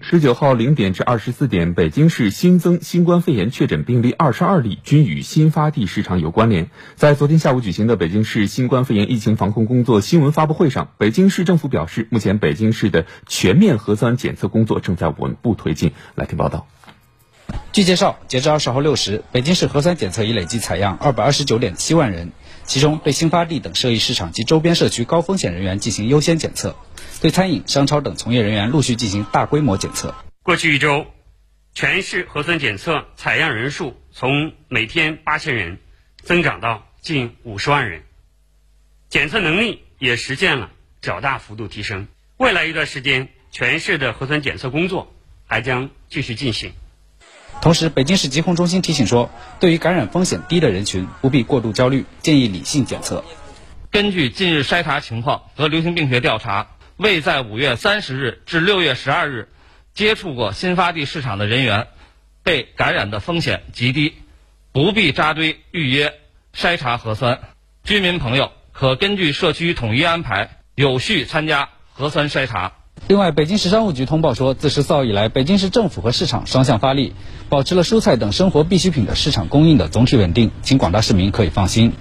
十九号零点至二十四点，北京市新增新冠肺炎确诊病例二十二例，均与新发地市场有关联。在昨天下午举行的北京市新冠肺炎疫情防控工作新闻发布会上，北京市政府表示，目前北京市的全面核酸检测工作正在稳步推进。来听报道。据介绍，截至二十号六时，北京市核酸检测已累计采样二百二十九点七万人，其中对新发地等涉疫市场及周边社区高风险人员进行优先检测。对餐饮、商超等从业人员陆续进行大规模检测。过去一周，全市核酸检测采样人数从每天八千人增长到近五十万人，检测能力也实现了较大幅度提升。未来一段时间，全市的核酸检测工作还将继续进行。同时，北京市疾控中心提醒说，对于感染风险低的人群，不必过度焦虑，建议理性检测。根据近日筛查情况和流行病学调查。未在五月三十日至六月十二日接触过新发地市场的人员，被感染的风险极低，不必扎堆预约筛查核酸。居民朋友可根据社区统一安排，有序参加核酸筛查。另外，北京市商务局通报说，自十四号以来，北京市政府和市场双向发力，保持了蔬菜等生活必需品的市场供应的总体稳定，请广大市民可以放心。